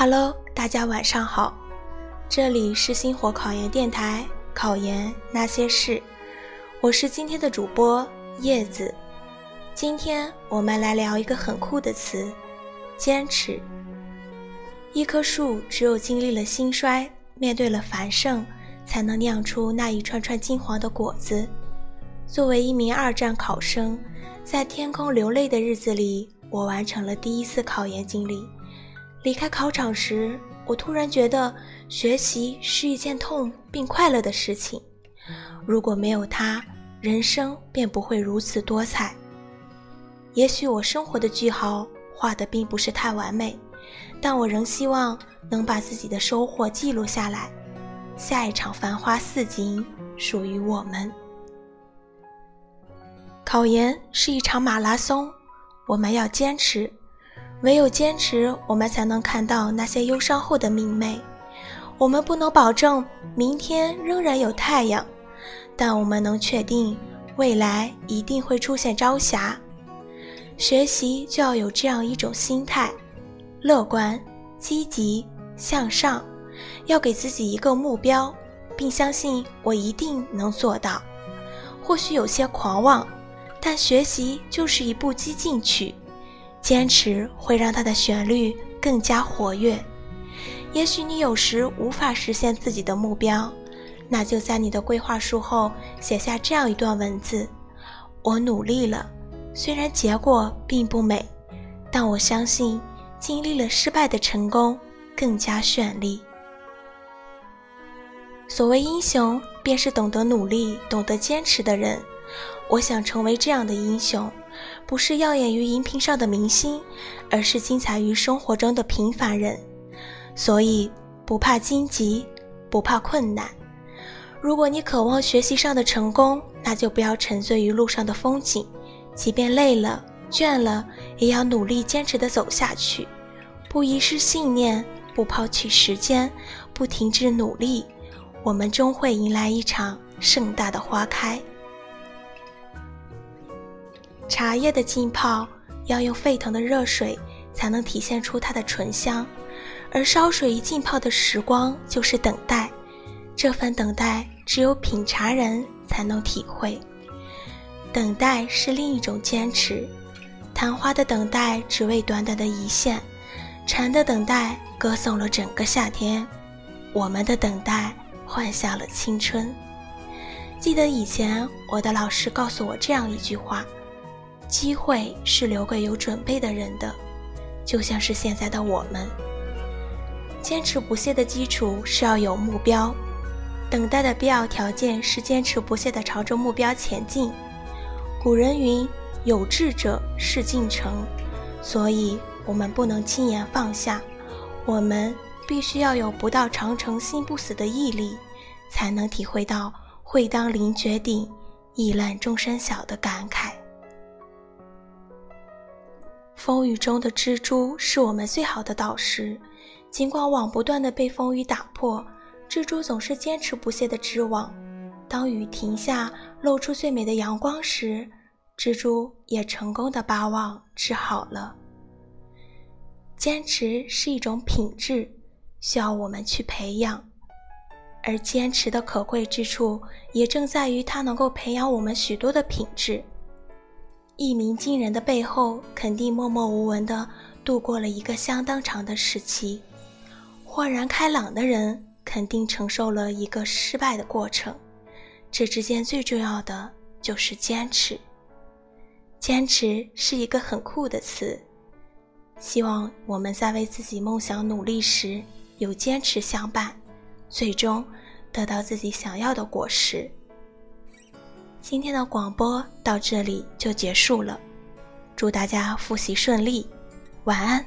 Hello，大家晚上好，这里是星火考研电台，考研那些事，我是今天的主播叶子。今天我们来聊一个很酷的词——坚持。一棵树只有经历了兴衰，面对了繁盛，才能酿出那一串串金黄的果子。作为一名二战考生，在天空流泪的日子里，我完成了第一次考研经历。离开考场时，我突然觉得学习是一件痛并快乐的事情。如果没有它，人生便不会如此多彩。也许我生活的句号画的并不是太完美，但我仍希望能把自己的收获记录下来。下一场繁花似锦属于我们。考研是一场马拉松，我们要坚持。唯有坚持，我们才能看到那些忧伤后的明媚。我们不能保证明天仍然有太阳，但我们能确定未来一定会出现朝霞。学习就要有这样一种心态：乐观、积极、向上，要给自己一个目标，并相信我一定能做到。或许有些狂妄，但学习就是一部激进曲。坚持会让它的旋律更加活跃。也许你有时无法实现自己的目标，那就在你的规划书后写下这样一段文字：我努力了，虽然结果并不美，但我相信经历了失败的成功更加绚丽。所谓英雄，便是懂得努力、懂得坚持的人。我想成为这样的英雄。不是耀眼于荧屏上的明星，而是精彩于生活中的平凡人。所以不怕荆棘，不怕困难。如果你渴望学习上的成功，那就不要沉醉于路上的风景，即便累了、倦了，也要努力坚持的走下去。不遗失信念，不抛弃时间，不停止努力，我们终会迎来一场盛大的花开。茶叶的浸泡要用沸腾的热水才能体现出它的醇香，而烧水一浸泡的时光就是等待，这份等待只有品茶人才能体会。等待是另一种坚持，昙花的等待只为短短的一现，蝉的等待歌颂了整个夏天，我们的等待换下了青春。记得以前我的老师告诉我这样一句话。机会是留给有准备的人的，就像是现在的我们。坚持不懈的基础是要有目标，等待的必要条件是坚持不懈地朝着目标前进。古人云：“有志者事竟成”，所以我们不能轻言放下，我们必须要有“不到长城心不死”的毅力，才能体会到“会当凌绝顶，一览众山小”的感慨。风雨中的蜘蛛是我们最好的导师，尽管网不断的被风雨打破，蜘蛛总是坚持不懈的织网。当雨停下，露出最美的阳光时，蜘蛛也成功的把网织好了。坚持是一种品质，需要我们去培养，而坚持的可贵之处，也正在于它能够培养我们许多的品质。一鸣惊人的背后，肯定默默无闻的度过了一个相当长的时期；豁然开朗的人，肯定承受了一个失败的过程。这之间最重要的就是坚持。坚持是一个很酷的词，希望我们在为自己梦想努力时，有坚持相伴，最终得到自己想要的果实。今天的广播到这里就结束了，祝大家复习顺利，晚安。